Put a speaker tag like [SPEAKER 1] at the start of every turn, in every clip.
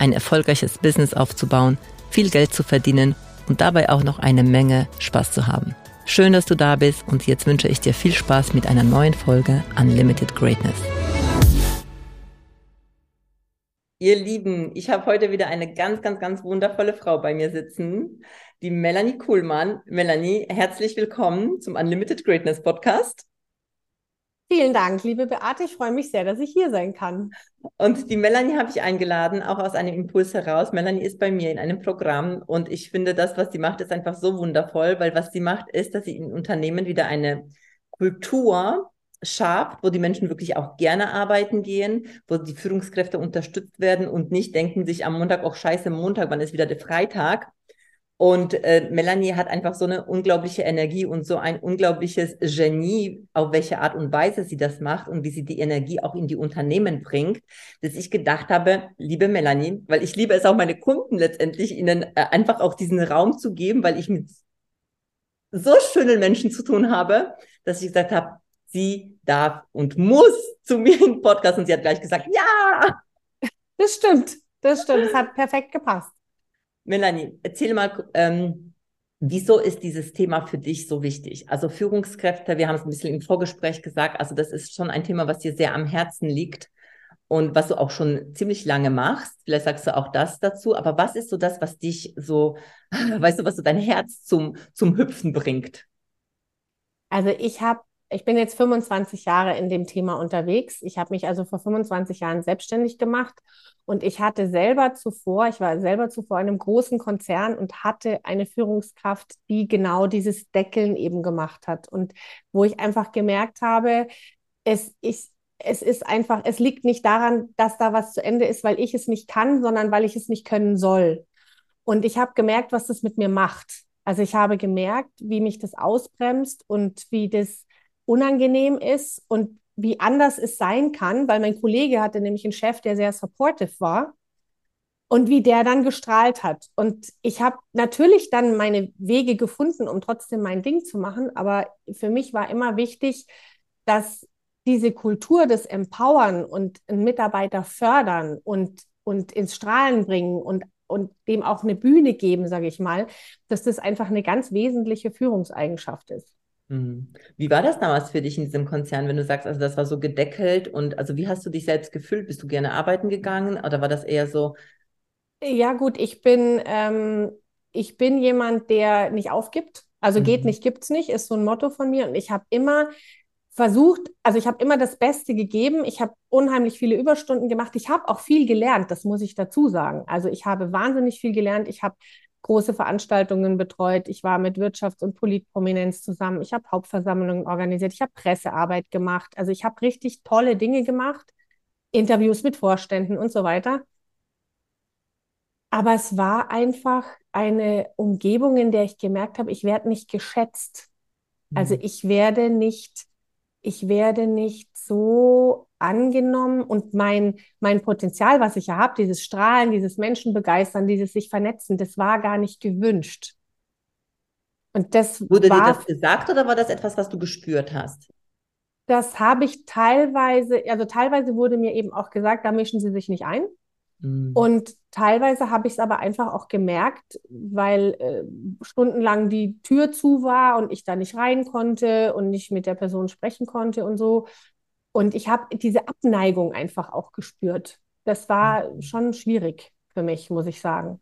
[SPEAKER 1] ein erfolgreiches Business aufzubauen, viel Geld zu verdienen und dabei auch noch eine Menge Spaß zu haben. Schön, dass du da bist und jetzt wünsche ich dir viel Spaß mit einer neuen Folge Unlimited Greatness. Ihr Lieben, ich habe heute wieder eine ganz, ganz, ganz wundervolle Frau bei mir sitzen, die Melanie Kuhlmann. Melanie, herzlich willkommen zum Unlimited Greatness Podcast.
[SPEAKER 2] Vielen Dank, liebe Beate. Ich freue mich sehr, dass ich hier sein kann.
[SPEAKER 1] Und die Melanie habe ich eingeladen, auch aus einem Impuls heraus. Melanie ist bei mir in einem Programm und ich finde, das, was sie macht, ist einfach so wundervoll, weil was sie macht, ist, dass sie in Unternehmen wieder eine Kultur schafft, wo die Menschen wirklich auch gerne arbeiten gehen, wo die Führungskräfte unterstützt werden und nicht denken sich am Montag, auch scheiße, Montag, wann ist wieder der Freitag, und äh, Melanie hat einfach so eine unglaubliche Energie und so ein unglaubliches Genie, auf welche Art und Weise sie das macht und wie sie die Energie auch in die Unternehmen bringt, dass ich gedacht habe, liebe Melanie, weil ich liebe es auch meine Kunden letztendlich, ihnen äh, einfach auch diesen Raum zu geben, weil ich mit so schönen Menschen zu tun habe, dass ich gesagt habe, sie darf und muss zu mir im Podcast und sie hat gleich gesagt, ja.
[SPEAKER 2] Das stimmt, das stimmt, das hat perfekt gepasst.
[SPEAKER 1] Melanie, erzähl mal, ähm, wieso ist dieses Thema für dich so wichtig? Also Führungskräfte, wir haben es ein bisschen im Vorgespräch gesagt, also das ist schon ein Thema, was dir sehr am Herzen liegt und was du auch schon ziemlich lange machst. Vielleicht sagst du auch das dazu, aber was ist so das, was dich so, weißt du, was so dein Herz zum, zum Hüpfen bringt?
[SPEAKER 2] Also ich habe ich bin jetzt 25 Jahre in dem Thema unterwegs. Ich habe mich also vor 25 Jahren selbstständig gemacht und ich hatte selber zuvor, ich war selber zuvor in einem großen Konzern und hatte eine Führungskraft, die genau dieses Deckeln eben gemacht hat und wo ich einfach gemerkt habe, es ist, es ist einfach, es liegt nicht daran, dass da was zu Ende ist, weil ich es nicht kann, sondern weil ich es nicht können soll. Und ich habe gemerkt, was das mit mir macht. Also ich habe gemerkt, wie mich das ausbremst und wie das unangenehm ist und wie anders es sein kann, weil mein Kollege hatte nämlich einen Chef, der sehr supportive war und wie der dann gestrahlt hat. Und ich habe natürlich dann meine Wege gefunden, um trotzdem mein Ding zu machen, aber für mich war immer wichtig, dass diese Kultur des Empowern und einen Mitarbeiter fördern und, und ins Strahlen bringen und, und dem auch eine Bühne geben, sage ich mal, dass das einfach eine ganz wesentliche Führungseigenschaft ist.
[SPEAKER 1] Mhm. Wie war das damals für dich in diesem Konzern, wenn du sagst, also das war so gedeckelt und also wie hast du dich selbst gefühlt? Bist du gerne arbeiten gegangen oder war das eher so?
[SPEAKER 2] Ja, gut, ich bin, ähm, ich bin jemand, der nicht aufgibt. Also mhm. geht nicht, gibt's nicht, ist so ein Motto von mir. Und ich habe immer versucht, also ich habe immer das Beste gegeben. Ich habe unheimlich viele Überstunden gemacht. Ich habe auch viel gelernt, das muss ich dazu sagen. Also ich habe wahnsinnig viel gelernt. Ich habe große Veranstaltungen betreut. Ich war mit Wirtschafts- und Politprominenz zusammen. Ich habe Hauptversammlungen organisiert. Ich habe Pressearbeit gemacht. Also ich habe richtig tolle Dinge gemacht. Interviews mit Vorständen und so weiter. Aber es war einfach eine Umgebung, in der ich gemerkt habe, ich werde nicht geschätzt. Also mhm. ich werde nicht, ich werde nicht so angenommen und mein, mein Potenzial, was ich ja habe, dieses Strahlen, dieses Menschen begeistern, dieses sich vernetzen, das war gar nicht gewünscht.
[SPEAKER 1] Und das Wurde war, dir das gesagt oder war das etwas, was du gespürt hast?
[SPEAKER 2] Das habe ich teilweise, also teilweise wurde mir eben auch gesagt, da mischen sie sich nicht ein. Mhm. Und teilweise habe ich es aber einfach auch gemerkt, weil äh, stundenlang die Tür zu war und ich da nicht rein konnte und nicht mit der Person sprechen konnte und so. Und ich habe diese Abneigung einfach auch gespürt. Das war mhm. schon schwierig für mich, muss ich sagen.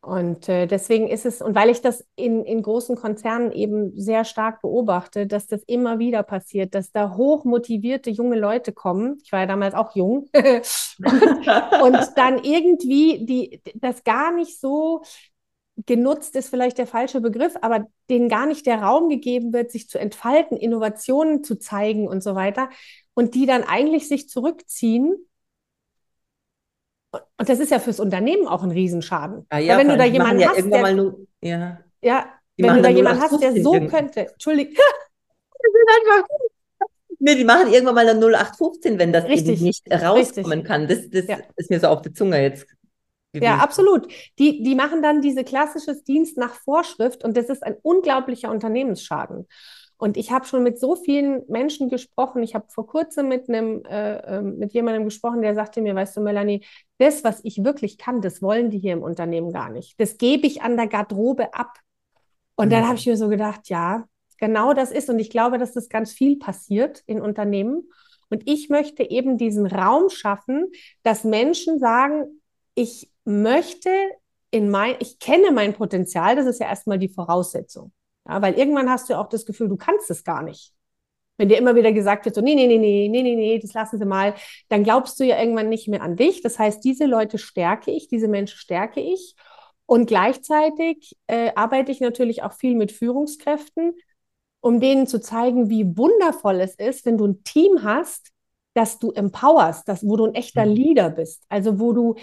[SPEAKER 2] Und äh, deswegen ist es, und weil ich das in, in großen Konzernen eben sehr stark beobachte, dass das immer wieder passiert, dass da hochmotivierte junge Leute kommen. Ich war ja damals auch jung. und, und, dann irgendwie die, das gar nicht so genutzt ist vielleicht der falsche Begriff, aber denen gar nicht der Raum gegeben wird, sich zu entfalten, Innovationen zu zeigen und so weiter. Und die dann eigentlich sich zurückziehen Und das ist ja fürs Unternehmen auch ein Riesenschaden.
[SPEAKER 1] Ah, ja,
[SPEAKER 2] wenn du da jemanden
[SPEAKER 1] ja
[SPEAKER 2] hast, der,
[SPEAKER 1] nur, ja.
[SPEAKER 2] ja, wenn du da jemanden hast, der
[SPEAKER 1] 0815
[SPEAKER 2] so
[SPEAKER 1] irgend-
[SPEAKER 2] könnte, Entschuldigung,
[SPEAKER 1] Nee, die machen irgendwann mal eine 0815, wenn das
[SPEAKER 2] Richtig,
[SPEAKER 1] eben nicht rauskommen kann. Das, das
[SPEAKER 2] Ja.
[SPEAKER 1] ist mir so auf die Zunge jetzt
[SPEAKER 2] Ja,
[SPEAKER 1] gewesen.
[SPEAKER 2] absolut. Die, die machen dann diese klassisches Dienst nach Vorschrift und das ist ein unglaublicher Unternehmensschaden. Und ich habe schon mit so vielen Menschen gesprochen. Ich habe vor kurzem mit einem, äh, äh, mit jemandem gesprochen, der sagte mir, weißt du, Melanie, das, was ich wirklich kann, das wollen die hier im Unternehmen gar nicht. Das gebe ich an der Garderobe ab. Und dann
[SPEAKER 1] Mhm.
[SPEAKER 2] habe ich mir so gedacht, ja, genau das ist. Und ich glaube, dass das ganz viel passiert in Unternehmen. Und ich möchte eben diesen Raum schaffen, dass Menschen sagen, ich möchte in mein, ich kenne mein Potenzial, das ist ja erstmal die Voraussetzung. Ja, weil irgendwann hast du auch das Gefühl, du kannst es gar nicht. Wenn dir immer wieder gesagt wird, so, nee, nee, nee, nee, nee, nee, nee, das lassen Sie mal, dann glaubst du ja irgendwann nicht mehr an dich. Das heißt, diese Leute stärke ich, diese Menschen stärke ich. Und gleichzeitig äh, arbeite ich natürlich auch viel mit Führungskräften, um denen zu zeigen, wie wundervoll es ist, wenn du ein Team hast, das du empowerst, das, wo du ein echter
[SPEAKER 1] Mhm.
[SPEAKER 2] Leader bist. Also wo du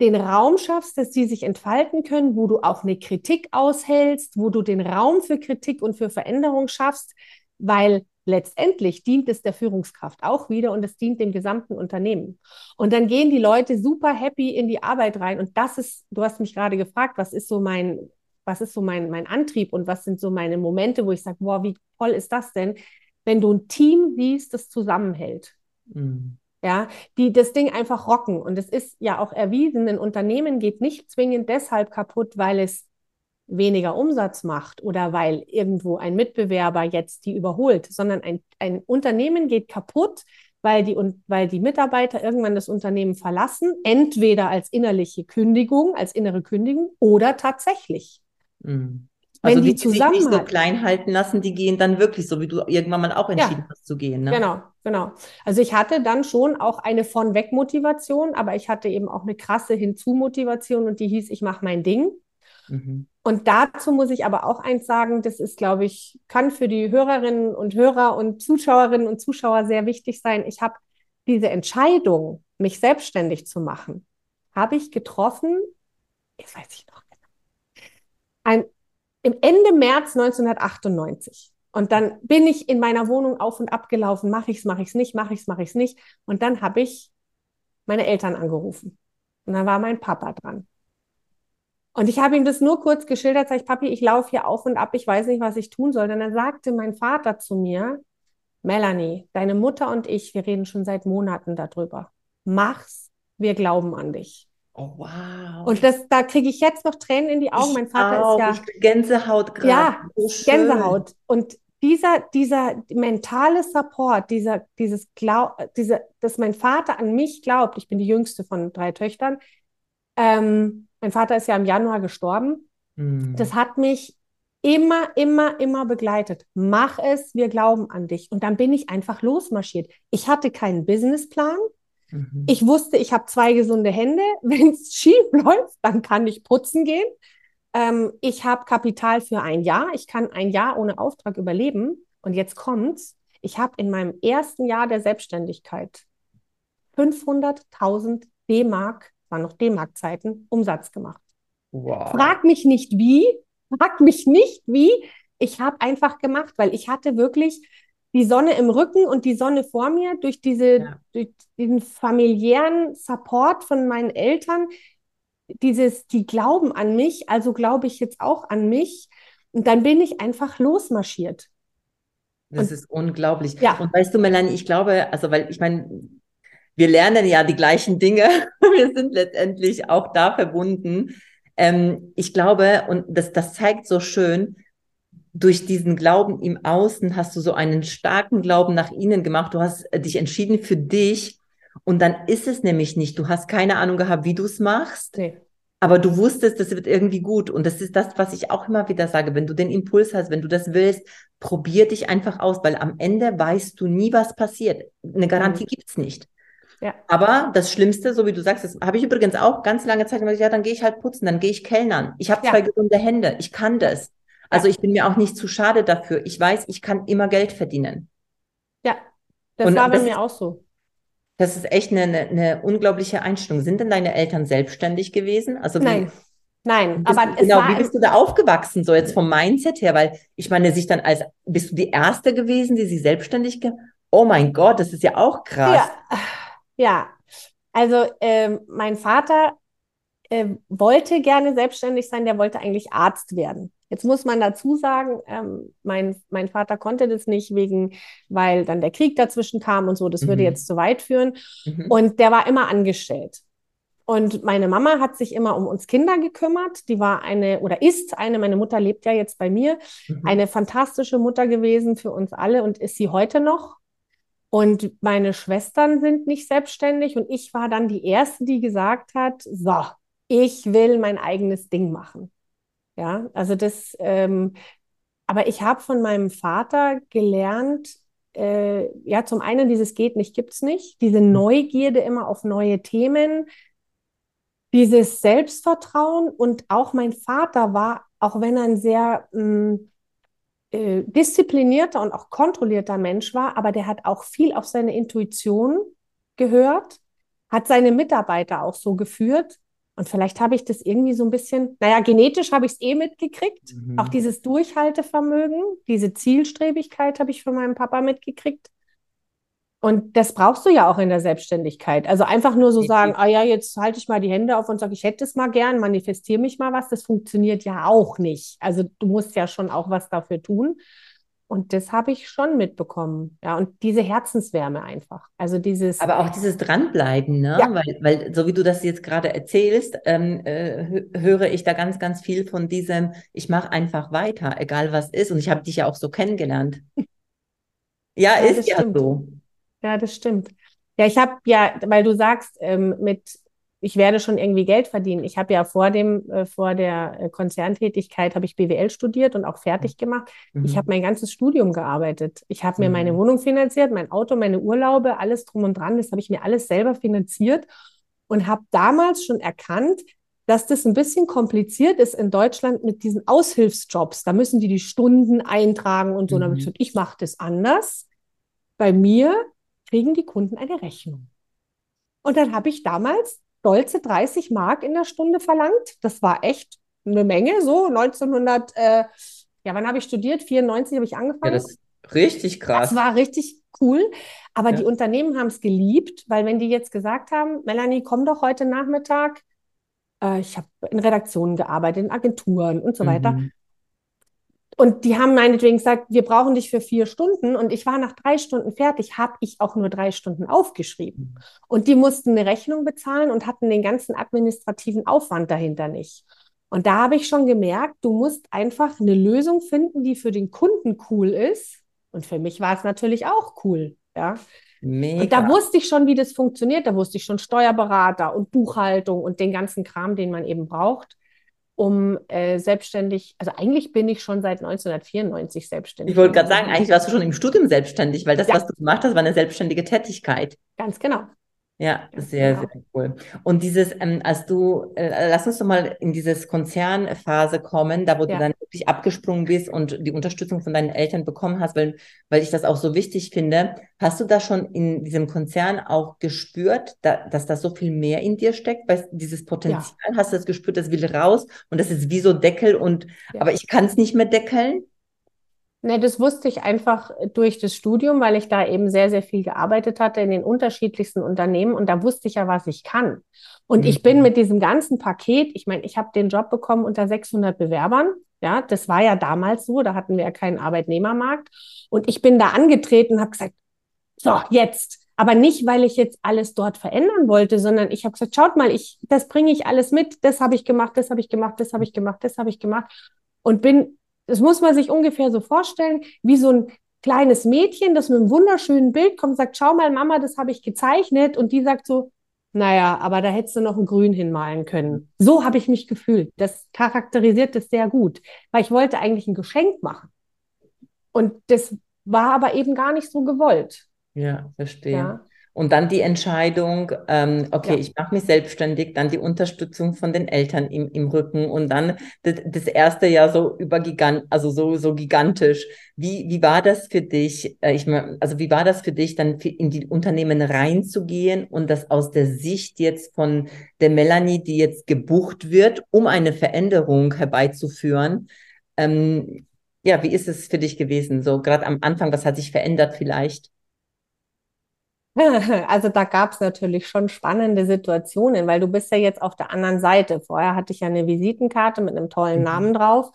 [SPEAKER 2] den Raum schaffst, dass sie sich entfalten können, wo du auch eine Kritik aushältst, wo du den Raum für Kritik und für Veränderung schaffst, weil letztendlich dient es der Führungskraft auch wieder und es dient dem gesamten Unternehmen. Und dann gehen die Leute super happy in die Arbeit rein. Und das ist, du hast mich gerade gefragt, was ist so mein, was ist so mein, mein Antrieb und was sind so meine Momente, wo ich sage, boah, wie toll ist das denn, wenn du ein Team siehst, das zusammenhält
[SPEAKER 1] Mhm.
[SPEAKER 2] Ja, die das Ding einfach rocken. Und es ist ja auch erwiesen, ein Unternehmen geht nicht zwingend deshalb kaputt, weil es weniger Umsatz macht oder weil irgendwo ein Mitbewerber jetzt die überholt, sondern ein, ein Unternehmen geht kaputt, weil die, weil die Mitarbeiter irgendwann das Unternehmen verlassen, entweder als innerliche Kündigung, als innere Kündigung oder tatsächlich.
[SPEAKER 1] Mhm.
[SPEAKER 2] Wenn
[SPEAKER 1] Also
[SPEAKER 2] die
[SPEAKER 1] die, die sich nicht so klein halten lassen, die gehen dann wirklich so, wie du irgendwann mal auch entschieden
[SPEAKER 2] Ja.
[SPEAKER 1] hast zu gehen. Ne?
[SPEAKER 2] Genau, genau. Also ich hatte dann schon auch eine von weg Motivation, aber ich hatte eben auch eine krasse Hinzu-Motivation und die hieß, ich mache mein Ding.
[SPEAKER 1] Mhm.
[SPEAKER 2] Und dazu muss ich aber auch eins sagen, das ist, glaube ich, kann für die Hörerinnen und Hörer und Zuschauerinnen und Zuschauer sehr wichtig sein. Ich habe diese Entscheidung, mich selbstständig zu machen, habe ich getroffen, jetzt weiß ich noch genau, ein, im Ende März 1998. Und dann bin ich in meiner Wohnung auf und ab gelaufen, mache ich es, mache ich es nicht, mache ich es, mache ich es nicht. Und dann habe ich meine Eltern angerufen. Und dann war mein Papa dran. Und ich habe ihm das nur kurz geschildert, sag ich, Papi, ich laufe hier auf und ab, ich weiß nicht, was ich tun soll. Dann sagte mein Vater zu mir, Melanie, deine Mutter und ich, wir reden schon seit Monaten darüber. Mach's, wir glauben an dich.
[SPEAKER 1] Oh, wow.
[SPEAKER 2] Und das, da kriege ich jetzt noch Tränen in die Augen.
[SPEAKER 1] Ich
[SPEAKER 2] mein Vater
[SPEAKER 1] auch.
[SPEAKER 2] ist ja,
[SPEAKER 1] Ich Gänsehaut gerade.
[SPEAKER 2] ja,
[SPEAKER 1] So schön.
[SPEAKER 2] Gänsehaut. Und dieser, dieser mentale Support, dieser, dieses Glaub, diese, dass mein Vater an mich glaubt, ich bin die jüngste von drei Töchtern, ähm, mein Vater ist ja im Januar gestorben,
[SPEAKER 1] Mhm.
[SPEAKER 2] das hat mich immer, immer, immer begleitet. Mach es, wir glauben an dich. Und dann bin ich einfach losmarschiert. Ich hatte keinen Businessplan.
[SPEAKER 1] Mhm.
[SPEAKER 2] Ich wusste, ich habe zwei gesunde Hände. Wenn es schief läuft, dann kann ich putzen gehen. Ähm, ich habe Kapital für ein Jahr. Ich kann ein Jahr ohne Auftrag überleben. Und jetzt kommt's. Ich habe in meinem ersten Jahr der Selbstständigkeit 500.000 D-Mark, war noch D-Mark-Zeiten, Umsatz gemacht.
[SPEAKER 1] Wow.
[SPEAKER 2] Frag mich nicht wie, frag mich nicht wie. Ich habe einfach gemacht, weil ich hatte wirklich die Sonne im Rücken und die Sonne vor mir durch diese,
[SPEAKER 1] Ja.
[SPEAKER 2] durch diesen familiären Support von meinen Eltern. Dieses, die glauben an mich, also glaube ich jetzt auch an mich. Und dann bin ich einfach losmarschiert.
[SPEAKER 1] Das ist unglaublich.
[SPEAKER 2] Ja.
[SPEAKER 1] Und weißt du, Melanie, ich glaube, also, weil ich meine, wir lernen ja die gleichen Dinge. Wir sind letztendlich auch da verbunden. Ähm, ich glaube, und das, das zeigt so schön, durch diesen Glauben im Außen hast du so einen starken Glauben nach innen gemacht. Du hast äh, dich entschieden für dich. Und dann ist es nämlich nicht. Du hast keine Ahnung gehabt, wie du es machst.
[SPEAKER 2] Nee.
[SPEAKER 1] Aber du wusstest, das wird irgendwie gut. Und das ist das, was ich auch immer wieder sage. Wenn du den Impuls hast, wenn du das willst, probier dich einfach aus, weil am Ende weißt du nie, was passiert. Eine Garantie
[SPEAKER 2] Mhm.
[SPEAKER 1] gibt's nicht.
[SPEAKER 2] Ja.
[SPEAKER 1] Aber das Schlimmste, so wie du sagst, das habe ich übrigens auch ganz lange Zeit gemacht, ja, dann gehe ich halt putzen, dann gehe ich kellnern. Ich habe
[SPEAKER 2] Ja.
[SPEAKER 1] zwei gesunde Hände, ich kann das. Also ich bin mir auch nicht zu schade dafür. Ich weiß, ich kann immer Geld verdienen.
[SPEAKER 2] Ja, das
[SPEAKER 1] Und
[SPEAKER 2] war bei
[SPEAKER 1] das
[SPEAKER 2] mir
[SPEAKER 1] ist-
[SPEAKER 2] auch so.
[SPEAKER 1] Das ist echt eine, eine, eine unglaubliche Einstellung. Sind denn deine Eltern selbstständig gewesen? Also wie,
[SPEAKER 2] Nein, nein,
[SPEAKER 1] bist
[SPEAKER 2] aber
[SPEAKER 1] genau, wie bist du da aufgewachsen, so jetzt vom Mindset her? Weil ich meine, sich dann als, bist du die Erste gewesen, die sich selbstständig ge Oh mein Gott, das ist ja auch krass.
[SPEAKER 2] ja, ja. Also ähm, mein Vater äh, wollte gerne selbstständig sein, der wollte eigentlich Arzt werden. Jetzt muss man dazu sagen, ähm, mein, mein Vater konnte das nicht wegen, weil dann der Krieg dazwischen kam und so, das würde
[SPEAKER 1] Mhm.
[SPEAKER 2] jetzt zu weit führen.
[SPEAKER 1] Mhm.
[SPEAKER 2] Und der war immer angestellt. Und meine Mama hat sich immer um uns Kinder gekümmert. Die war eine oder ist eine, meine Mutter lebt ja jetzt bei mir,
[SPEAKER 1] Mhm.
[SPEAKER 2] eine fantastische Mutter gewesen für uns alle und ist sie heute noch. Und meine Schwestern sind nicht selbstständig und ich war dann die Erste, die gesagt hat, so, ich will mein eigenes Ding machen. Ja, also das, ähm, aber ich habe von meinem Vater gelernt, äh, ja, zum einen dieses geht nicht, gibt's nicht, diese Neugierde immer auf neue Themen, dieses Selbstvertrauen und auch mein Vater war, auch wenn er ein sehr mh, äh, disziplinierter und auch kontrollierter Mensch war, aber der hat auch viel auf seine Intuition gehört, hat seine Mitarbeiter auch so geführt. Und vielleicht habe ich das irgendwie so ein bisschen, naja, genetisch habe ich es eh mitgekriegt.
[SPEAKER 1] Mhm.
[SPEAKER 2] Auch dieses Durchhaltevermögen, diese Zielstrebigkeit habe ich von meinem Papa mitgekriegt. Und das brauchst du ja auch in der Selbstständigkeit. Also einfach nur so sagen, ah ja, jetzt halte ich mal die Hände auf und sage, ich hätte es mal gern, manifestiere mich mal was. Das funktioniert ja auch nicht. Also du musst ja schon auch was dafür tun. Und das habe ich schon mitbekommen. Ja, und diese Herzenswärme einfach. Also dieses,
[SPEAKER 1] Aber auch dieses Dranbleiben, ne?
[SPEAKER 2] Ja.
[SPEAKER 1] Weil, weil so wie du das jetzt gerade erzählst, ähm, äh, hö- höre ich da ganz, ganz viel von diesem, ich mache einfach weiter, egal was ist. Und ich habe dich ja auch so kennengelernt. Ja,
[SPEAKER 2] Ja,
[SPEAKER 1] ist
[SPEAKER 2] das
[SPEAKER 1] ja
[SPEAKER 2] stimmt.
[SPEAKER 1] so.
[SPEAKER 2] Ja, das stimmt. Ja, ich habe ja, weil du sagst, ähm, mit, ich werde schon irgendwie Geld verdienen. Ich habe ja vor dem, äh, vor der äh, Konzerntätigkeit habe ich BWL studiert und auch fertig gemacht. Ich
[SPEAKER 1] Mhm.
[SPEAKER 2] habe mein ganzes Studium gearbeitet. Ich habe mir meine
[SPEAKER 1] Mhm.
[SPEAKER 2] Wohnung finanziert, mein Auto, meine Urlaube, alles drum und dran. Das habe ich mir alles selber finanziert und habe damals schon erkannt, dass das ein bisschen kompliziert ist in Deutschland mit diesen Aushilfsjobs. Da müssen die die Stunden eintragen und so. Und dann habe ich
[SPEAKER 1] Mhm.
[SPEAKER 2] gesagt, ich mache das anders. Bei mir kriegen die Kunden eine Rechnung. Und dann habe ich damals stolze 30 Mark in der Stunde verlangt. Das war echt eine Menge, so 1900, äh, ja, wann habe ich studiert? 94 habe ich
[SPEAKER 1] Ja,
[SPEAKER 2] angefangen.
[SPEAKER 1] das ist richtig krass.
[SPEAKER 2] Das war richtig cool. Aber
[SPEAKER 1] Ja.
[SPEAKER 2] die Unternehmen haben es geliebt, weil wenn die jetzt gesagt haben, Melanie, komm doch heute Nachmittag, äh, ich habe in Redaktionen gearbeitet, in Agenturen und so weiter.
[SPEAKER 1] Mhm.
[SPEAKER 2] Und die haben meinetwegen gesagt, wir brauchen dich für vier Stunden. Und ich war nach drei Stunden fertig, habe ich auch nur drei Stunden aufgeschrieben. Und die mussten eine Rechnung bezahlen und hatten den ganzen administrativen Aufwand dahinter nicht. Und da habe ich schon gemerkt, du musst einfach eine Lösung finden, die für den Kunden cool ist. Und für mich war es natürlich auch cool. Ja. Und da
[SPEAKER 1] Mega.
[SPEAKER 2] wusste ich schon, wie das funktioniert. Da wusste ich schon Steuerberater und Buchhaltung und den ganzen Kram, den man eben braucht, um äh, selbstständig, also eigentlich bin ich schon seit 1994 selbstständig.
[SPEAKER 1] Ich wollte gerade sagen, eigentlich warst du schon im Studium selbstständig, weil das,
[SPEAKER 2] Ja.
[SPEAKER 1] was du gemacht hast, war eine selbstständige Tätigkeit.
[SPEAKER 2] Ganz genau.
[SPEAKER 1] Ja, sehr,
[SPEAKER 2] genau.
[SPEAKER 1] sehr cool. Und dieses, ähm, als du, äh, lass uns doch mal in dieses Konzernphase kommen, da wo du
[SPEAKER 2] Ja.
[SPEAKER 1] dann wirklich abgesprungen bist und die Unterstützung von deinen Eltern bekommen hast, weil, weil ich das auch so wichtig finde. Hast du da schon in diesem Konzern auch gespürt, da, dass da so viel mehr in dir steckt, weil dieses Potenzial, hast du das gespürt, das will raus und das ist wie so Deckel und,
[SPEAKER 2] Ja.
[SPEAKER 1] aber ich kann es nicht mehr deckeln?
[SPEAKER 2] Ne, das wusste ich einfach durch das Studium, weil ich da eben sehr, sehr viel gearbeitet hatte in den unterschiedlichsten Unternehmen und da wusste ich ja, was ich kann. Und ich bin
[SPEAKER 1] Mhm.
[SPEAKER 2] mit diesem ganzen Paket, ich meine, ich habe den Job bekommen unter 600 Bewerbern. Ja, das war ja damals so, da hatten wir ja keinen Arbeitnehmermarkt. Und ich bin da angetreten und habe gesagt, so, jetzt. Aber nicht, weil ich jetzt alles dort verändern wollte, sondern ich habe gesagt, schaut mal, ich, das bringe ich alles mit, das habe ich gemacht, das habe ich gemacht, das habe ich gemacht, das habe ich gemacht. Und bin, das muss man sich ungefähr so vorstellen, wie so ein kleines Mädchen, das mit einem wunderschönen Bild kommt und sagt, schau mal, Mama, das habe ich gezeichnet. Und die sagt so, naja, aber da hättest du noch ein Grün hinmalen können. So habe ich mich gefühlt. Das charakterisiert das sehr gut, weil ich wollte eigentlich ein Geschenk machen. Und das war aber eben gar nicht so gewollt.
[SPEAKER 1] Ja, verstehe.
[SPEAKER 2] Ja.
[SPEAKER 1] Und dann die Entscheidung, ähm, okay,
[SPEAKER 2] Ja.
[SPEAKER 1] ich mache mich selbstständig, dann die Unterstützung von den Eltern im, im Rücken und dann das, das erste Jahr so übergigant, also so, so gigantisch. Wie, wie war das für dich? Äh, ich mein, also wie war das für dich, dann in die Unternehmen reinzugehen und das aus der Sicht jetzt von der Melanie, die jetzt gebucht wird, um eine Veränderung herbeizuführen? Ähm, ja, wie ist es für dich gewesen? So gerade am Anfang, was hat sich verändert vielleicht?
[SPEAKER 2] Also da gab es natürlich schon spannende Situationen, weil du bist ja jetzt auf der anderen Seite. Vorher hatte ich ja eine Visitenkarte mit einem tollen
[SPEAKER 1] Mhm.
[SPEAKER 2] Namen drauf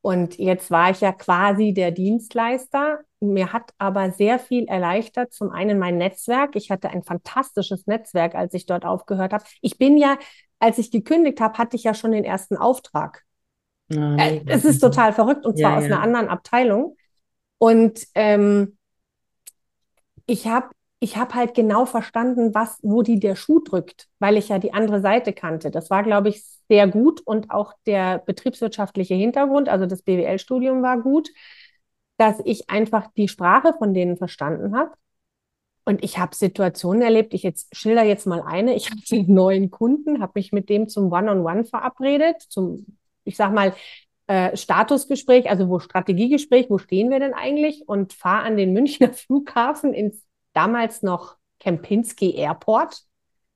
[SPEAKER 2] und jetzt war ich ja quasi der Dienstleister. Mir hat aber sehr viel erleichtert. Zum einen mein Netzwerk. Ich hatte ein fantastisches Netzwerk, als ich dort aufgehört habe. Ich bin ja, als ich gekündigt habe, hatte ich ja schon den ersten Auftrag.
[SPEAKER 1] Ah,
[SPEAKER 2] Äh, es ist total verrückt und zwar
[SPEAKER 1] Ja,
[SPEAKER 2] aus einer
[SPEAKER 1] ja.
[SPEAKER 2] anderen Abteilung. Und ähm, ich habe ich hab halt genau verstanden, was, wo die der Schuh drückt, weil ich ja die andere Seite kannte. Das war, glaube ich, sehr gut und auch der betriebswirtschaftliche Hintergrund, also das BWL-Studium war gut, dass ich einfach die Sprache von denen verstanden habe. Und ich habe Situationen erlebt, ich jetzt schilder jetzt mal eine. Ich hatte einen neuen Kunden, habe mich mit dem zum One-on-One verabredet, zum, ich sag mal, äh, Statusgespräch, also wo Strategiegespräch, wo stehen wir denn eigentlich? Und fahre an den Münchner Flughafen ins damals noch Kempinski Airport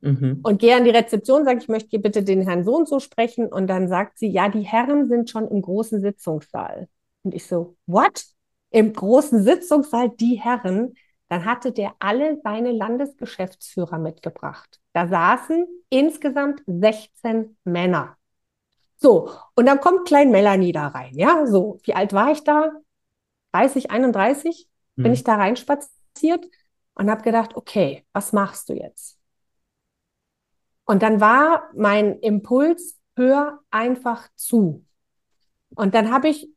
[SPEAKER 1] Mhm.
[SPEAKER 2] und gehe an die Rezeption, sage ich möchte hier bitte den Herrn so und so sprechen. Und dann sagt sie, ja, die Herren sind schon im großen Sitzungssaal. Und ich so, what? Im großen Sitzungssaal die Herren? Dann hatte der alle seine Landesgeschäftsführer mitgebracht. Da saßen insgesamt 16 Männer. So, und dann kommt Klein Melanie da rein. Ja, so, wie alt war ich da? 30, 31? Bin
[SPEAKER 1] Mhm.
[SPEAKER 2] ich da reinspaziert und habe gedacht, okay, was machst du jetzt? Und dann war mein Impuls, hör einfach zu. Und dann habe ich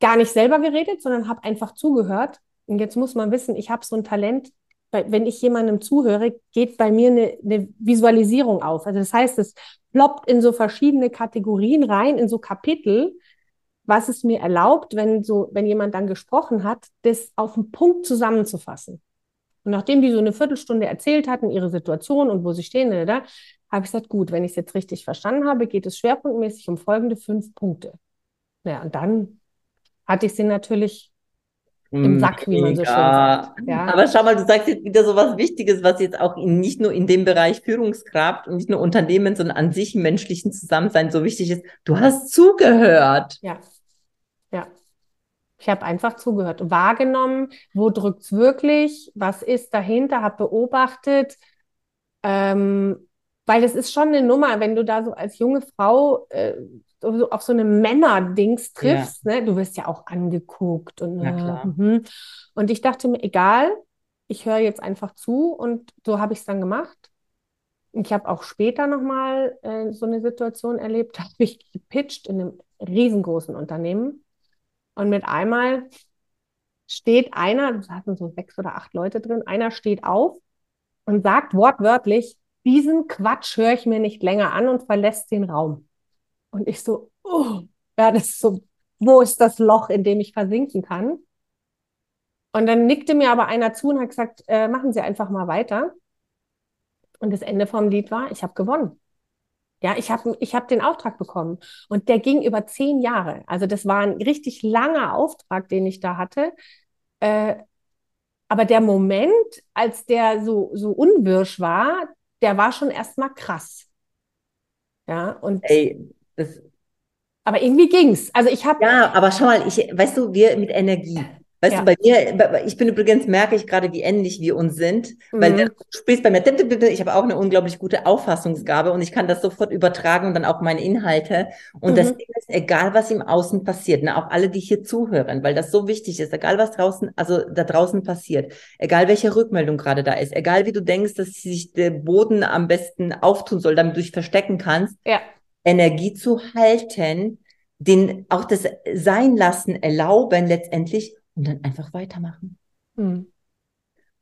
[SPEAKER 2] gar nicht selber geredet, sondern habe einfach zugehört. Und jetzt muss man wissen, ich habe so ein Talent, wenn ich jemandem zuhöre, geht bei mir eine, eine Visualisierung auf. Also das heißt, es ploppt in so verschiedene Kategorien rein, in so Kapitel, was es mir erlaubt, wenn so, wenn jemand dann gesprochen hat, das auf den Punkt zusammenzufassen. Und nachdem die so eine Viertelstunde erzählt hatten, ihre Situation und wo sie stehen, da, da, habe ich gesagt, gut, wenn ich es jetzt richtig verstanden habe, geht es schwerpunktmäßig um folgende fünf Punkte. Ja, und dann hatte ich sie natürlich im Sack, wie man so schön sagt. Ja,
[SPEAKER 1] Aber schau mal, du sagst jetzt wieder so was Wichtiges, was jetzt auch in, nicht nur in dem Bereich Führungskraft und nicht nur Unternehmen, sondern an sich im menschlichen Zusammensein so wichtig ist. Du hast zugehört.
[SPEAKER 2] ja, ja. Ich habe einfach zugehört, wahrgenommen, wo drückt es wirklich, was ist dahinter, habe beobachtet, ähm, weil das ist schon eine Nummer, wenn du da so als junge Frau äh, auf so eine Männerdings
[SPEAKER 1] Ja.
[SPEAKER 2] triffst, ne? Du wirst ja auch angeguckt und, äh, mhm. Und ich dachte mir, egal, ich höre jetzt einfach zu und so habe ich es dann gemacht. Ich habe auch später nochmal äh, so eine Situation erlebt, da habe ich gepitcht in einem riesengroßen Unternehmen und mit einmal steht einer, da hatten so sechs oder acht Leute drin, einer steht auf und sagt wortwörtlich, diesen Quatsch höre ich mir nicht länger an und verlässt den Raum. Und ich so, oh, ja, das ist so, wo ist das Loch, in dem ich versinken kann? Und dann nickte mir aber einer zu und hat gesagt, äh, machen Sie einfach mal weiter. Und das Ende vom Lied war, ich habe gewonnen. Ja, ich habe ich hab den Auftrag bekommen. Und der ging über zehn Jahre. Also das war ein richtig langer Auftrag, den ich da hatte. Äh, aber der Moment, als der so, so unwirsch war, der war schon erstmal krass. Ja, und
[SPEAKER 1] Ey, das,
[SPEAKER 2] aber irgendwie ging's. Also ich habe
[SPEAKER 1] ja, aber schau mal, ich, weißt du, wir mit Energie. Weißt
[SPEAKER 2] Ja.
[SPEAKER 1] du, bei mir, ich bin übrigens, merke ich gerade, wie ähnlich wir uns sind, weil
[SPEAKER 2] Mhm.
[SPEAKER 1] der- du sprichst bei mir, ich habe auch eine unglaublich gute Auffassungsgabe und ich kann das sofort übertragen und dann auch meine Inhalte. Und das
[SPEAKER 2] Mhm.
[SPEAKER 1] Ding ist, egal was im Außen passiert, ne, auch alle, die hier zuhören, weil das so wichtig ist, egal was draußen, also da draußen passiert, egal welche Rückmeldung gerade da ist, egal wie du denkst, dass sich der Boden am besten auftun soll, damit du dich verstecken kannst,
[SPEAKER 2] ja,
[SPEAKER 1] Energie zu halten, den auch das Sein lassen erlauben letztendlich und dann einfach weitermachen.
[SPEAKER 2] Mhm.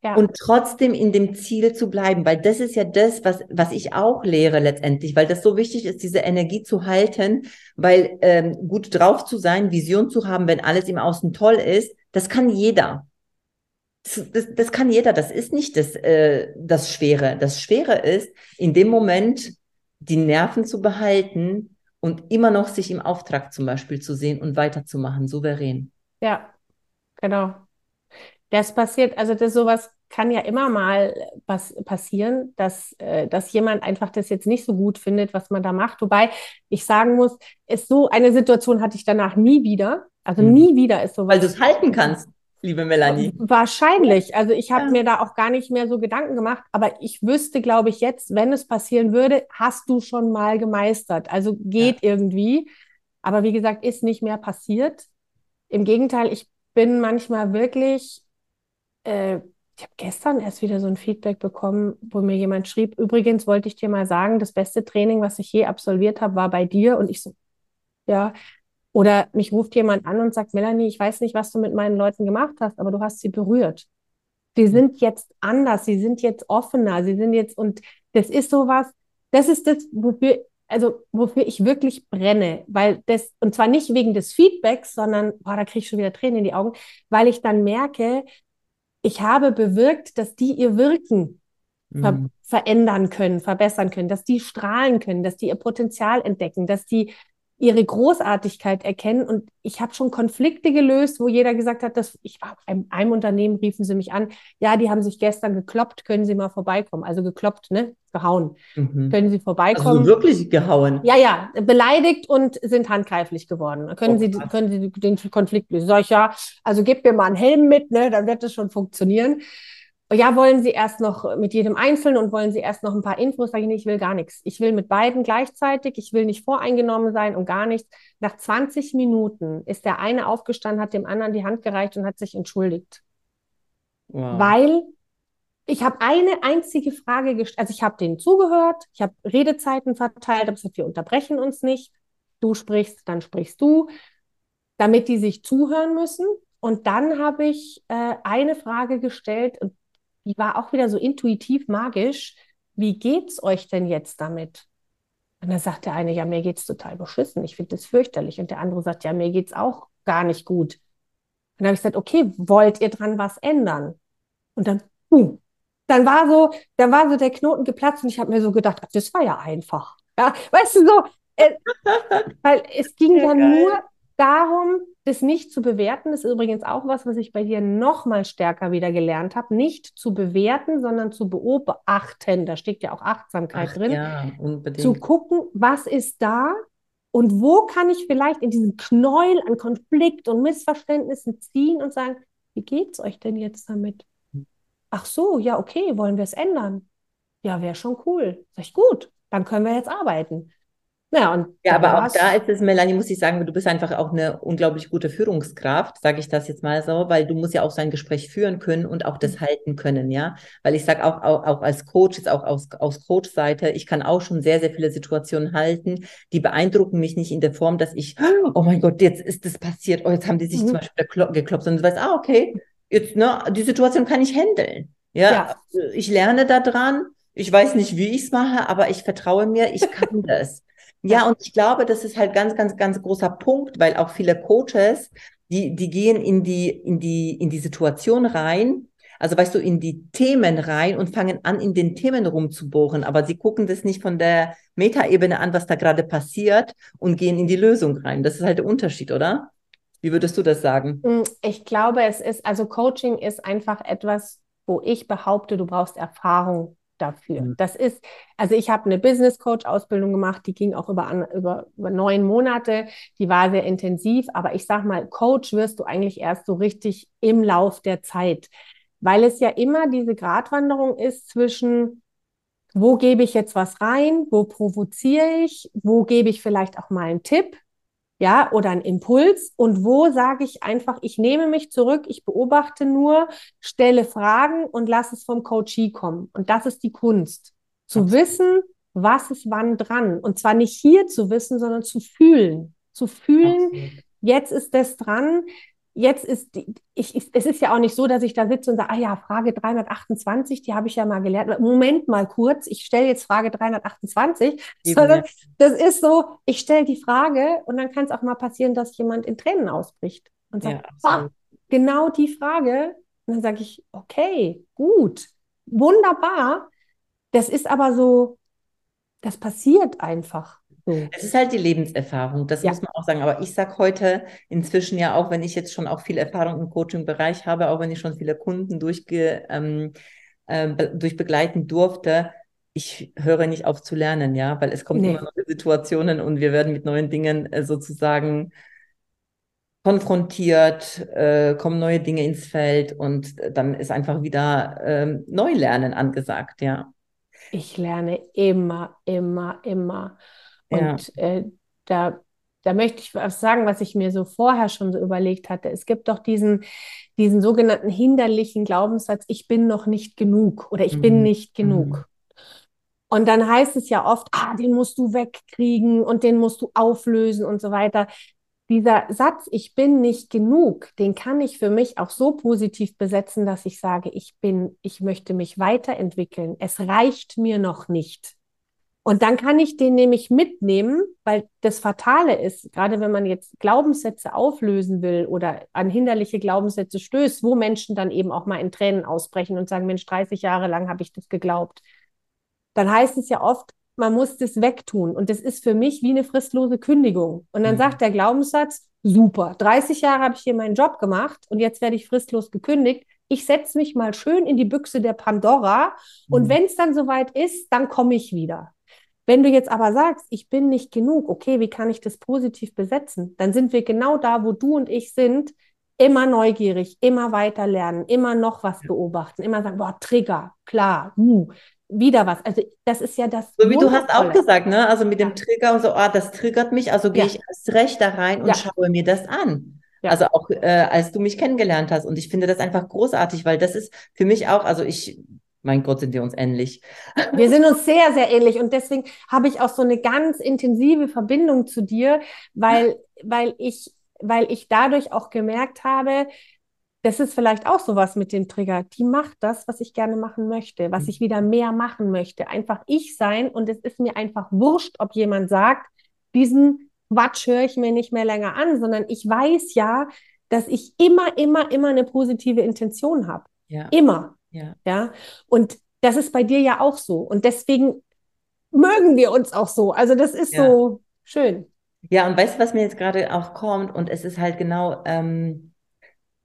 [SPEAKER 2] Ja.
[SPEAKER 1] Und trotzdem in dem Ziel zu bleiben, weil das ist ja das, was, was ich auch lehre letztendlich, weil das so wichtig ist, diese Energie zu halten, weil ähm, gut drauf zu sein, Vision zu haben, wenn alles im Außen toll ist, das kann jeder. das, das kann jeder, das ist nicht das, äh, das Schwere. Das Schwere ist, in dem Moment die Nerven zu behalten und immer noch sich im Auftrag zum Beispiel zu sehen und weiterzumachen, souverän.
[SPEAKER 2] Ja, genau. Das passiert, also das sowas kann ja immer mal was passieren, dass, äh, dass jemand einfach das jetzt nicht so gut findet, was man da macht. Wobei ich sagen muss, ist so eine Situation hatte ich danach nie wieder. Also mhm. nie wieder ist sowas.
[SPEAKER 1] Weil du es halten kannst liebe Melanie?
[SPEAKER 2] Wahrscheinlich. Also ich habe ja. mir da auch gar nicht mehr so Gedanken gemacht, aber ich wüsste, glaube ich, jetzt, wenn es passieren würde, hast du schon mal gemeistert. Also geht ja. irgendwie. Aber wie gesagt, ist nicht mehr passiert. Im Gegenteil, ich bin manchmal wirklich, äh, ich habe gestern erst wieder so ein Feedback bekommen, wo mir jemand schrieb, übrigens wollte ich dir mal sagen, das beste Training, was ich je absolviert habe, war bei dir. Und ich so, ja, oder mich ruft jemand an und sagt, Melanie, ich weiß nicht, was du mit meinen Leuten gemacht hast, aber du hast sie berührt. Sie hm. sind jetzt anders, sie sind jetzt offener, sie sind jetzt, und das ist sowas, das ist das, wofür, also wofür ich wirklich brenne, weil das, und zwar nicht wegen des Feedbacks, sondern, boah, da kriege ich schon wieder Tränen in die Augen, weil ich dann merke, ich habe bewirkt, dass die ihr Wirken ver mhm. verändern können, verbessern können, dass die strahlen können, dass die ihr Potenzial entdecken, dass die ihre Großartigkeit erkennen. Und ich habe schon Konflikte gelöst, wo jeder gesagt hat, dass ich war in einem Unternehmen, riefen sie mich an, ja, die haben sich gestern gekloppt, können Sie mal vorbeikommen? Also gekloppt, ne? Gehauen. Mhm. Können Sie vorbeikommen? Also
[SPEAKER 1] wirklich gehauen?
[SPEAKER 2] Ja, ja, beleidigt und sind handgreiflich geworden. Können, oh, Sie, können Sie den Konflikt lösen? Sag ich, ja, also gebt mir mal einen Helm mit, ne? Dann wird das schon funktionieren ja, wollen Sie erst noch mit jedem einzeln und wollen Sie erst noch ein paar Infos? Sage ich, nee, ich will gar nichts. Ich will mit beiden gleichzeitig. Ich will nicht voreingenommen sein und gar nichts. Nach 20 Minuten ist der eine aufgestanden, hat dem anderen die Hand gereicht und hat sich entschuldigt. Wow. Weil ich habe eine einzige Frage gestellt. Also ich habe denen zugehört, ich habe Redezeiten verteilt, habe gesagt, wir unterbrechen uns nicht. Du sprichst, dann sprichst du, damit die sich zuhören müssen. Und dann habe ich äh, eine Frage gestellt und die war auch wieder so intuitiv magisch. Wie geht's euch denn jetzt damit? Und dann sagt der eine, ja, mir geht's total beschissen. Ich finde das fürchterlich. Und der andere sagt, ja, mir geht's auch gar nicht gut. Und dann habe ich gesagt, okay, wollt ihr dran was ändern? Und dann, uh, dann war so, dann war so der Knoten geplatzt und ich habe mir so gedacht, das war ja einfach. Ja, weißt du so, äh, weil es ging ja, dann geil. nur darum, das nicht zu bewerten. Das ist übrigens auch was, was ich bei dir noch mal stärker wieder gelernt habe. Nicht zu bewerten, sondern zu beobachten. Da steckt ja auch Achtsamkeit Ach, drin. Ja, unbedingt. Zu gucken, was ist da und wo kann ich vielleicht in diesem Knäuel an Konflikt und Missverständnissen ziehen und sagen, wie geht's euch denn jetzt damit? Ach so, ja, okay, wollen wir es ändern? Ja, wäre schon cool. Sag ich, gut, dann können wir jetzt arbeiten.
[SPEAKER 1] Ja, und ja aber auch da ist es, Melanie, muss ich sagen, du bist einfach auch eine unglaublich gute Führungskraft, sage ich das jetzt mal so, weil du musst ja auch so ein Gespräch führen können und auch das mhm. halten können, ja. Weil ich sage auch, auch, auch als Coach, jetzt auch aus, aus Coach-Seite, ich kann auch schon sehr, sehr viele Situationen halten, die beeindrucken mich nicht in der Form, dass ich, oh mein Gott, jetzt ist das passiert, oh, jetzt haben die sich mhm. zum Beispiel gekloppt, sondern du weißt, ah, okay, jetzt, ne, die Situation kann ich handeln. Ja, ja. ich lerne da dran. Ich weiß nicht, wie ich es mache, aber ich vertraue mir, ich kann das. Ja, und ich glaube, das ist halt ganz, ganz, ganz großer Punkt, weil auch viele Coaches, die, die gehen in die, in die, in die Situation rein, also weißt du, in die Themen rein und fangen an, in den Themen rumzubohren, aber sie gucken das nicht von der Metaebene an, was da gerade passiert und gehen in die Lösung rein. Das ist halt der Unterschied, oder? Wie würdest du das sagen?
[SPEAKER 2] Hm, ich glaube, es ist, also Coaching ist einfach etwas, wo ich behaupte, du brauchst Erfahrung dafür. Mhm. Das ist, also ich habe eine Business Coach Ausbildung gemacht, die ging auch über, über, über neun Monate, die war sehr intensiv, aber ich sag mal, Coach wirst du eigentlich erst so richtig im Lauf der Zeit, weil es ja immer diese Gratwanderung ist zwischen wo gebe ich jetzt was rein, wo provoziere ich, wo gebe ich vielleicht auch mal einen Tipp, ja, oder ein Impuls und wo sage ich einfach, ich nehme mich zurück, ich beobachte nur, stelle Fragen und lasse es vom Coachee kommen. Und das ist die Kunst. Zu wissen, was ist wann dran. Und zwar nicht hier zu wissen, sondern zu fühlen. Zu fühlen, jetzt ist das dran, jetzt ist, die, ich, ich, es ist ja auch nicht so, dass ich da sitze und sage, ah ja, Frage 328, die habe ich ja mal gelernt. Moment mal kurz, ich stelle jetzt Frage 328, Eben sondern das ist so, ich stelle die Frage und dann kann es auch mal passieren, dass jemand in Tränen ausbricht und sagt, ja, ah, genau die Frage Und dann sage ich, okay, gut, wunderbar. Das ist aber so, das passiert einfach. So.
[SPEAKER 1] Es ist halt die Lebenserfahrung, das ja. muss man auch sagen. Aber ich sage heute inzwischen ja auch, wenn ich jetzt schon auch viel Erfahrung im Coaching-Bereich habe, auch wenn ich schon viele Kunden durchge, ähm, äh, durchbegleiten durfte, ich höre nicht auf zu lernen, ja, weil es kommen nee. immer neue Situationen und wir werden mit neuen Dingen äh, sozusagen konfrontiert, äh, kommen neue Dinge ins Feld und dann ist einfach wieder äh, Neulernen angesagt, ja.
[SPEAKER 2] Ich lerne immer, immer, immer. Und ja. äh, da, da möchte ich was sagen, was ich mir so vorher schon so überlegt hatte. Es gibt doch diesen, diesen sogenannten hinderlichen Glaubenssatz, ich bin noch nicht genug oder ich mhm. bin nicht genug. Mhm. Und dann heißt es ja oft, ah, den musst du wegkriegen und den musst du auflösen und so weiter dieser Satz, ich bin nicht genug, den kann ich für mich auch so positiv besetzen, dass ich sage, ich bin, ich möchte mich weiterentwickeln. Es reicht mir noch nicht. Und dann kann ich den nämlich mitnehmen, weil das Fatale ist, gerade wenn man jetzt Glaubenssätze auflösen will oder an hinderliche Glaubenssätze stößt, wo Menschen dann eben auch mal in Tränen ausbrechen und sagen, Mensch, 30 Jahre lang habe ich das geglaubt. Dann heißt es ja oft, man muss das wegtun. Und das ist für mich wie eine fristlose Kündigung. Und dann mhm. sagt der Glaubenssatz, super, 30 Jahre habe ich hier meinen Job gemacht und jetzt werde ich fristlos gekündigt. Ich setze mich mal schön in die Büchse der Pandora und mhm. wenn es dann soweit ist, dann komme ich wieder. Wenn du jetzt aber sagst, ich bin nicht genug, okay, wie kann ich das positiv besetzen? Dann sind wir genau da, wo du und ich sind, immer neugierig, immer weiter lernen, immer noch was beobachten, immer sagen, boah, Trigger, klar, uh, wieder was. Also das ist ja das.
[SPEAKER 1] So wie du hast auch gesagt, ne? Also mit dem Trigger und so, ah, das triggert mich, also gehe ja. ich erst recht da rein und ja. schaue mir das an. Ja. Also auch äh, als du mich kennengelernt hast. Und ich finde das einfach großartig, weil das ist für mich auch, also ich, mein Gott, sind wir uns ähnlich.
[SPEAKER 2] Wir sind uns sehr, sehr ähnlich. Und deswegen habe ich auch so eine ganz intensive Verbindung zu dir, weil, weil ich, weil ich dadurch auch gemerkt habe, das ist vielleicht auch sowas mit dem Trigger. Die macht das, was ich gerne machen möchte, was mhm. ich wieder mehr machen möchte. Einfach ich sein und es ist mir einfach wurscht, ob jemand sagt, diesen Quatsch höre ich mir nicht mehr länger an, sondern ich weiß ja, dass ich immer, immer, immer eine positive Intention habe. Ja. Immer. Ja. ja. Und das ist bei dir ja auch so. Und deswegen mögen wir uns auch so. Also das ist ja. so schön.
[SPEAKER 1] Ja, und weißt du, was mir jetzt gerade auch kommt? Und es ist halt genau, ähm,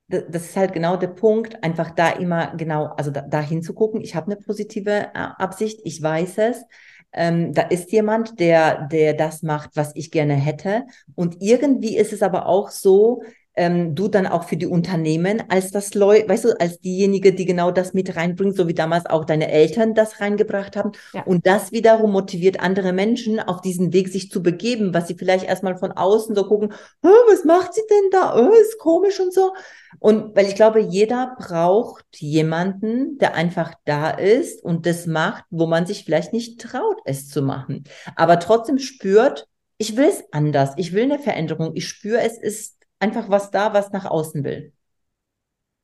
[SPEAKER 1] das ist halt genau der Punkt, einfach da immer genau, also da, da hinzugucken. Ich habe eine positive äh, Absicht, ich weiß es. Ähm, da ist jemand, der, der das macht, was ich gerne hätte. Und irgendwie ist es aber auch so, ähm, du dann auch für die Unternehmen als das Leu weißt du, als diejenige, die genau das mit reinbringt, so wie damals auch deine Eltern das reingebracht haben. Ja. Und das wiederum motiviert andere Menschen auf diesen Weg sich zu begeben, was sie vielleicht erstmal von außen so gucken, was macht sie denn da? Oh, ist komisch und so. Und weil ich glaube, jeder braucht jemanden, der einfach da ist und das macht, wo man sich vielleicht nicht traut, es zu machen. Aber trotzdem spürt, ich will es anders, ich will eine Veränderung, ich spüre, es ist einfach was da, was nach außen will.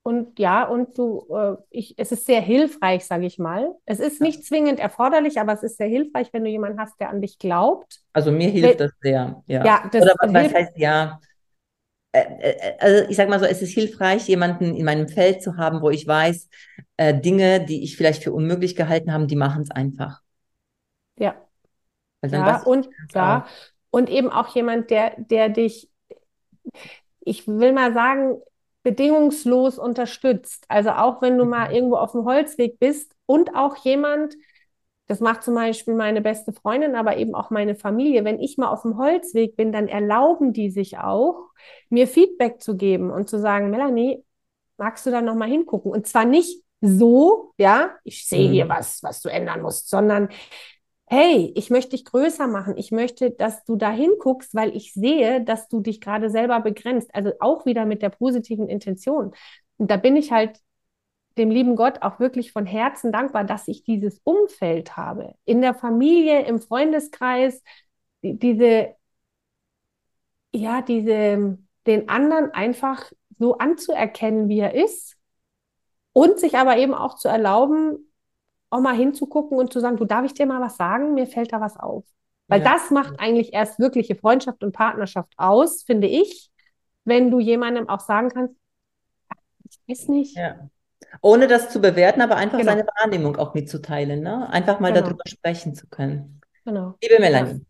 [SPEAKER 2] Und ja, und du, äh, ich, es ist sehr hilfreich, sage ich mal. Es ist nicht zwingend erforderlich, aber es ist sehr hilfreich, wenn du jemanden hast, der an dich glaubt.
[SPEAKER 1] Also mir hilft das sehr, ja. ja das Oder was, was heißt ja? Äh, äh, also ich sage mal so, es ist hilfreich, jemanden in meinem Feld zu haben, wo ich weiß, äh, Dinge, die ich vielleicht für unmöglich gehalten habe, die machen es einfach.
[SPEAKER 2] Ja. ja, und ja, und eben auch jemand, der, der dich ich will mal sagen, bedingungslos unterstützt. Also auch wenn du mal mhm. irgendwo auf dem Holzweg bist und auch jemand, das macht zum Beispiel meine beste Freundin, aber eben auch meine Familie. Wenn ich mal auf dem Holzweg bin, dann erlauben die sich auch, mir Feedback zu geben und zu sagen, Melanie, magst du da noch mal hingucken? Und zwar nicht so, ja, ich sehe hier mhm. was, was du ändern musst, sondern hey, ich möchte dich größer machen. Ich möchte, dass du da hinguckst, weil ich sehe, dass du dich gerade selber begrenzt. Also auch wieder mit der positiven Intention. Und da bin ich halt dem lieben Gott auch wirklich von Herzen dankbar, dass ich dieses Umfeld habe. In der Familie, im Freundeskreis, diese, ja, diese, den anderen einfach so anzuerkennen, wie er ist und sich aber eben auch zu erlauben, auch mal hinzugucken und zu sagen, du darf ich dir mal was sagen, mir fällt da was auf. Weil ja. das macht eigentlich erst wirkliche Freundschaft und Partnerschaft aus, finde ich, wenn du jemandem auch sagen kannst, ich weiß nicht, ja.
[SPEAKER 1] Ohne das zu bewerten, aber einfach genau. seine Wahrnehmung auch mitzuteilen, ne? Einfach mal genau. darüber sprechen zu können. Genau. Liebe Melanie,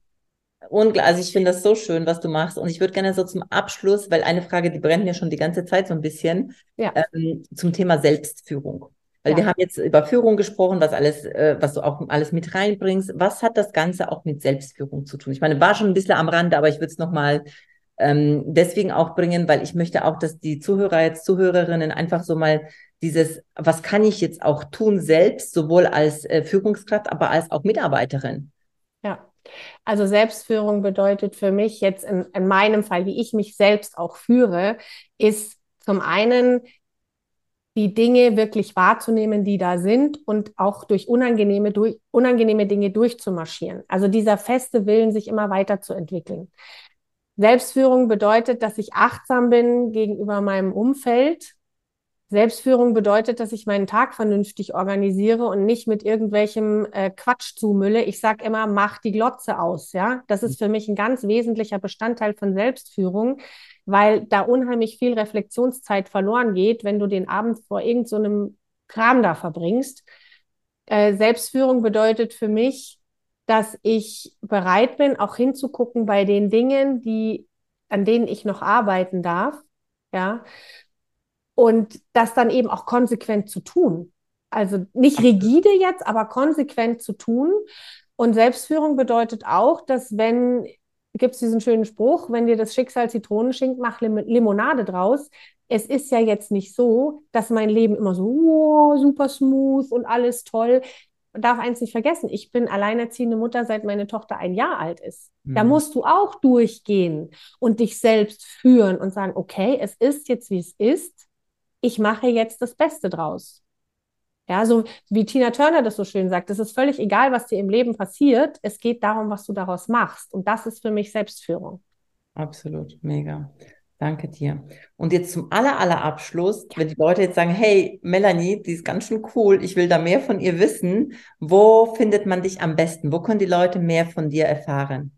[SPEAKER 1] und also ich finde das so schön, was du machst. Und ich würde gerne so zum Abschluss, weil eine Frage, die brennt mir schon die ganze Zeit so ein bisschen, ja. ähm, zum Thema Selbstführung. Weil ja. wir haben jetzt über Führung gesprochen, was alles, äh, was du auch alles mit reinbringst. Was hat das Ganze auch mit Selbstführung zu tun? Ich meine, war schon ein bisschen am Rande, aber ich würde es nochmal ähm, deswegen auch bringen, weil ich möchte auch, dass die Zuhörer jetzt, Zuhörerinnen einfach so mal dieses, was kann ich jetzt auch tun selbst, sowohl als äh, Führungskraft, aber als auch Mitarbeiterin.
[SPEAKER 2] Ja. Also Selbstführung bedeutet für mich jetzt in, in meinem Fall, wie ich mich selbst auch führe, ist zum einen die Dinge wirklich wahrzunehmen, die da sind und auch durch unangenehme, durch, unangenehme Dinge durchzumarschieren. Also dieser feste Willen, sich immer weiterzuentwickeln. Selbstführung bedeutet, dass ich achtsam bin gegenüber meinem Umfeld, Selbstführung bedeutet, dass ich meinen Tag vernünftig organisiere und nicht mit irgendwelchem äh, Quatsch zumülle. Ich sage immer, mach die Glotze aus. Ja, das ist für mich ein ganz wesentlicher Bestandteil von Selbstführung, weil da unheimlich viel Reflexionszeit verloren geht, wenn du den Abend vor irgendeinem so Kram da verbringst. Äh, Selbstführung bedeutet für mich, dass ich bereit bin, auch hinzugucken bei den Dingen, die an denen ich noch arbeiten darf. Ja, und das dann eben auch konsequent zu tun. Also nicht rigide jetzt, aber konsequent zu tun. Und Selbstführung bedeutet auch, dass wenn, gibt es diesen schönen Spruch, wenn dir das Schicksal Zitronen schinkt, mach Lim Limonade draus. Es ist ja jetzt nicht so, dass mein Leben immer so oh, super smooth und alles toll. Man darf eins nicht vergessen, ich bin alleinerziehende Mutter, seit meine Tochter ein Jahr alt ist. Mhm. Da musst du auch durchgehen und dich selbst führen und sagen, okay, es ist jetzt, wie es ist ich mache jetzt das Beste draus. Ja, so wie Tina Turner das so schön sagt, es ist völlig egal, was dir im Leben passiert. Es geht darum, was du daraus machst. Und das ist für mich Selbstführung.
[SPEAKER 1] Absolut, mega. Danke dir. Und jetzt zum aller, aller Abschluss, wenn die Leute jetzt sagen, hey, Melanie, die ist ganz schön cool, ich will da mehr von ihr wissen, wo findet man dich am besten? Wo können die Leute mehr von dir erfahren?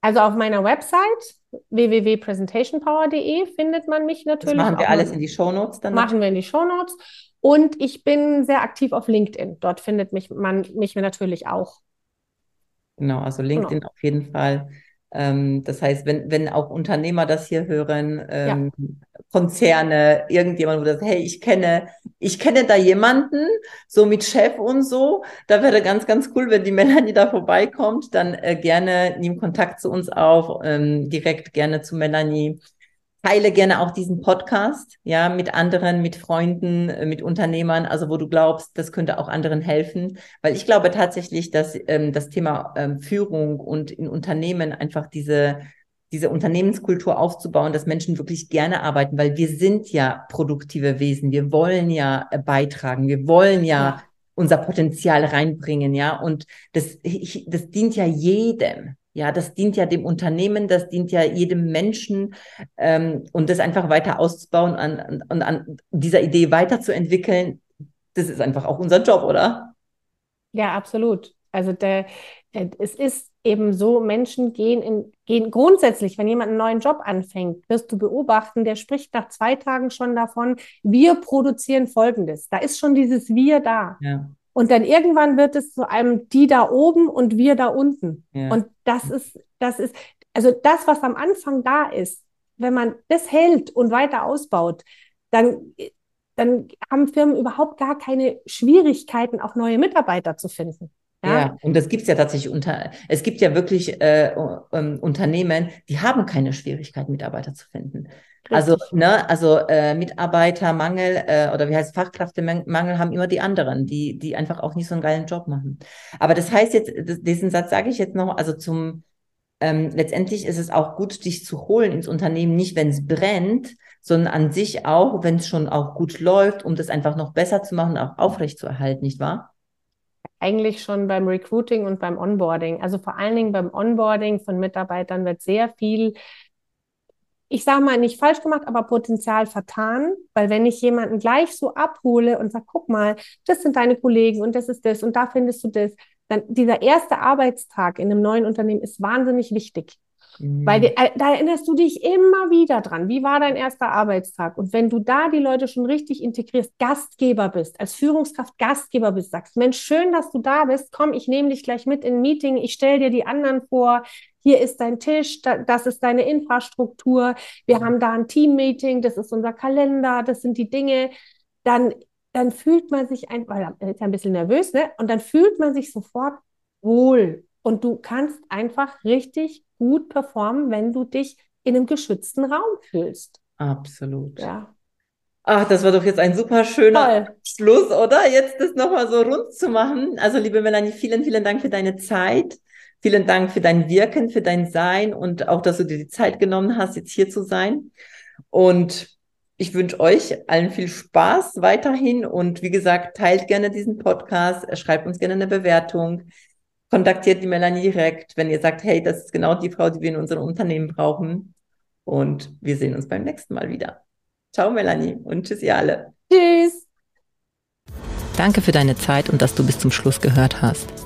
[SPEAKER 2] Also auf meiner Website www.presentationpower.de findet man mich natürlich.
[SPEAKER 1] Das machen wir alles in die Shownotes
[SPEAKER 2] dann. Machen wir in die Shownotes. Und ich bin sehr aktiv auf LinkedIn. Dort findet mich man mich natürlich auch.
[SPEAKER 1] Genau, also LinkedIn genau. auf jeden Fall. Ähm, das heißt, wenn, wenn auch Unternehmer das hier hören, ähm, ja. Konzerne, irgendjemand, wo das, hey, ich kenne, ich kenne da jemanden, so mit Chef und so, da wäre ganz, ganz cool, wenn die Melanie da vorbeikommt, dann äh, gerne nimm Kontakt zu uns auf, ähm, direkt gerne zu Melanie teile gerne auch diesen Podcast, ja, mit anderen, mit Freunden, äh, mit Unternehmern, also wo du glaubst, das könnte auch anderen helfen, weil ich glaube tatsächlich, dass ähm, das Thema ähm, Führung und in Unternehmen einfach diese diese Unternehmenskultur aufzubauen, dass Menschen wirklich gerne arbeiten, weil wir sind ja produktive Wesen, wir wollen ja äh, beitragen, wir wollen ja, ja. unser Potenzial reinbringen, ja, und das, das dient ja jedem, ja, das dient ja dem Unternehmen, das dient ja jedem Menschen ähm, und das einfach weiter auszubauen und an, an dieser Idee weiterzuentwickeln, das ist einfach auch unser Job, oder?
[SPEAKER 2] Ja, absolut. Also der, äh, es ist eben so, Menschen gehen, in, gehen grundsätzlich, wenn jemand einen neuen Job anfängt, wirst du beobachten, der spricht nach zwei Tagen schon davon, wir produzieren Folgendes. Da ist schon dieses Wir da. Ja. Und dann irgendwann wird es zu einem die da oben und wir da unten. Ja. Und das ist, das ist, also das, was am Anfang da ist, wenn man das hält und weiter ausbaut, dann, dann haben Firmen überhaupt gar keine Schwierigkeiten, auch neue Mitarbeiter zu finden.
[SPEAKER 1] Ja, ja und das gibt es ja tatsächlich unter, es gibt ja wirklich äh, um, Unternehmen, die haben keine Schwierigkeiten, Mitarbeiter zu finden. Also, ne, also äh, Mitarbeitermangel äh, oder wie heißt Fachkräftemangel haben immer die anderen, die, die einfach auch nicht so einen geilen Job machen. Aber das heißt jetzt, das, diesen Satz sage ich jetzt noch, also zum ähm, letztendlich ist es auch gut, dich zu holen ins Unternehmen, nicht wenn es brennt, sondern an sich auch, wenn es schon auch gut läuft, um das einfach noch besser zu machen, auch aufrecht zu erhalten, nicht wahr?
[SPEAKER 2] Eigentlich schon beim Recruiting und beim Onboarding. Also vor allen Dingen beim Onboarding von Mitarbeitern wird sehr viel ich sage mal, nicht falsch gemacht, aber Potenzial vertan, weil wenn ich jemanden gleich so abhole und sage, guck mal, das sind deine Kollegen und das ist das und da findest du das, dann dieser erste Arbeitstag in einem neuen Unternehmen ist wahnsinnig wichtig. Mhm. Weil äh, da erinnerst du dich immer wieder dran. Wie war dein erster Arbeitstag? Und wenn du da die Leute schon richtig integrierst, Gastgeber bist, als Führungskraft Gastgeber bist, sagst, Mensch, schön, dass du da bist. Komm, ich nehme dich gleich mit in ein Meeting. Ich stelle dir die anderen vor. Hier ist dein Tisch, das ist deine Infrastruktur. Wir haben da ein Team-Meeting, das ist unser Kalender, das sind die Dinge. Dann, dann fühlt man sich einfach, weil er ist ja ein bisschen nervös, ne? Und dann fühlt man sich sofort wohl. Und du kannst einfach richtig gut performen, wenn du dich in einem geschützten Raum fühlst.
[SPEAKER 1] Absolut. Ja. Ach, das war doch jetzt ein super schöner Toll. Schluss, oder? Jetzt das nochmal so rund zu machen. Also, liebe Melanie, vielen, vielen Dank für deine Zeit. Vielen Dank für dein Wirken, für dein Sein und auch, dass du dir die Zeit genommen hast, jetzt hier zu sein. Und ich wünsche euch allen viel Spaß weiterhin und wie gesagt, teilt gerne diesen Podcast, schreibt uns gerne eine Bewertung, kontaktiert die Melanie direkt, wenn ihr sagt, hey, das ist genau die Frau, die wir in unserem Unternehmen brauchen. Und wir sehen uns beim nächsten Mal wieder. Ciao, Melanie und tschüss, ihr alle.
[SPEAKER 2] Tschüss.
[SPEAKER 3] Danke für deine Zeit und dass du bis zum Schluss gehört hast.